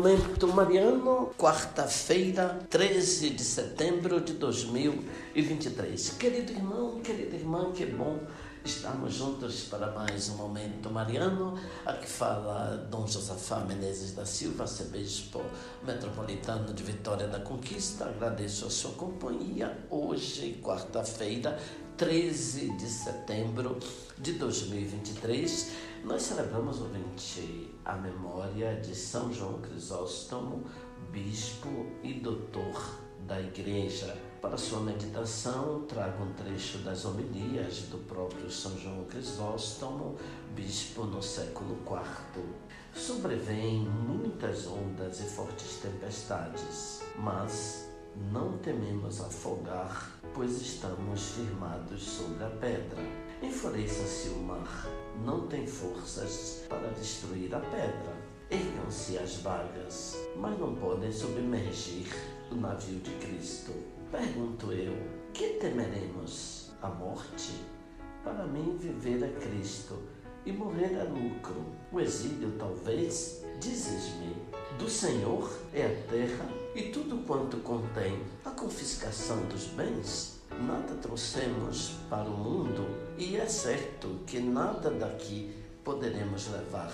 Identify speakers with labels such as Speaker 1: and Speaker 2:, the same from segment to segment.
Speaker 1: Momento Mariano, quarta-feira, 13 de setembro de 2023. Querido irmão, querida irmã, que bom Estamos juntos para mais um Momento Mariano. Aqui fala Dom Josafá Menezes da Silva, arcebispo metropolitano de Vitória da Conquista. Agradeço a sua companhia hoje, quarta-feira, 13 de setembro de 2023. Nós celebramos, ouvinte, a memória de São João Crisóstomo, bispo e doutor Igreja. Para sua meditação, trago um trecho das homilias do próprio São João Crisóstomo, bispo no século IV. Sobrevêm muitas ondas e fortes tempestades, mas não tememos afogar, pois estamos firmados sobre a pedra. Enfureça-se o mar, não tem forças para destruir a pedra. Ergam-se as vagas, mas não podem submergir o navio de Cristo. Pergunto eu: que temeremos? A morte? Para mim, viver é Cristo e morrer é lucro. O exílio, talvez, dizes-me, do Senhor é a terra e tudo quanto contém. A confiscação dos bens? Nada trouxemos para o mundo e é certo que nada daqui poderemos levar.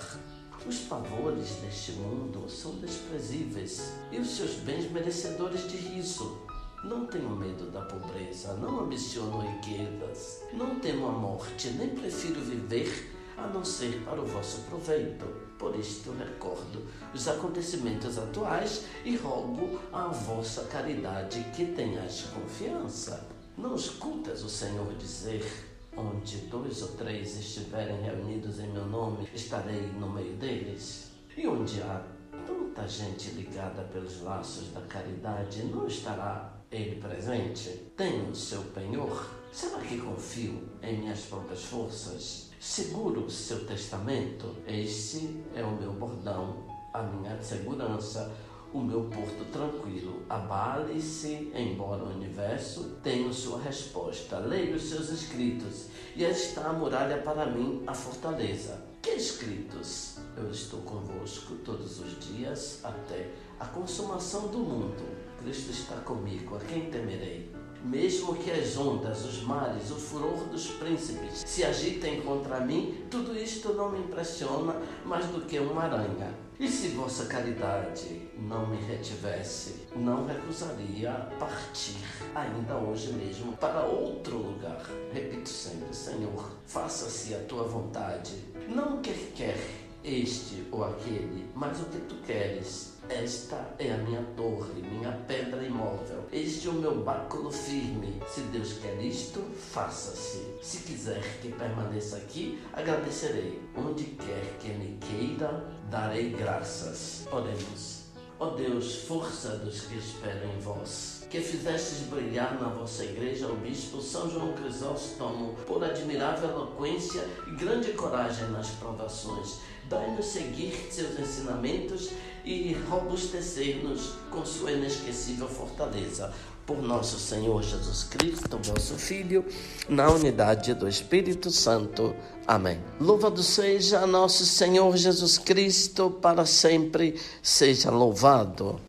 Speaker 1: Os pavores deste mundo são desprezíveis e os seus bens merecedores de riso. Não tenho medo da pobreza, não ambiciono riquezas, não temo a morte, nem prefiro viver a não ser para o vosso proveito. Por isto recordo os acontecimentos atuais e rogo à vossa caridade que tenhais confiança. Não escutas o Senhor dizer Onde dois ou três estiverem reunidos em meu nome, estarei no meio deles. E onde há tanta gente ligada pelos laços da caridade, não estará ele presente? Tenho seu penhor? Será que confio em minhas próprias forças? Seguro seu testamento? Este é o meu bordão, a minha segurança o meu porto tranquilo. Abale-se, embora o universo tenha sua resposta. Leia os seus escritos, e está a muralha para mim, a fortaleza. Que escritos? Eu estou convosco todos os dias até a consumação do mundo. Cristo está comigo, a quem temerei? Mesmo que as ondas, os mares, o furor dos príncipes se agitem contra mim, tudo isto não me impressiona mais do que uma aranha. E se vossa caridade não me retivesse, não recusaria partir, ainda hoje mesmo, para outro lugar. Repito sempre, Senhor, faça-se a tua vontade. Não o que quer este ou aquele, mas o que tu queres. Esta é a minha torre, minha o meu báculo firme. Se Deus quer isto, faça-se. Se quiser que permaneça aqui, agradecerei. Onde quer que me queira, darei graças. Oremos. Ó oh Deus, força dos que esperam em vós, que fizestes brilhar na vossa igreja o bispo São João Crisóstomo por admirável eloquência e grande coragem nas provações. Dai-nos seguir seus ensinamentos e robustecer-nos com sua inesquecível fortaleza. Por nosso Senhor Jesus Cristo, vosso Filho, na unidade do Espírito Santo. Amém. Louvado seja nosso Senhor Jesus Cristo, para sempre seja louvado.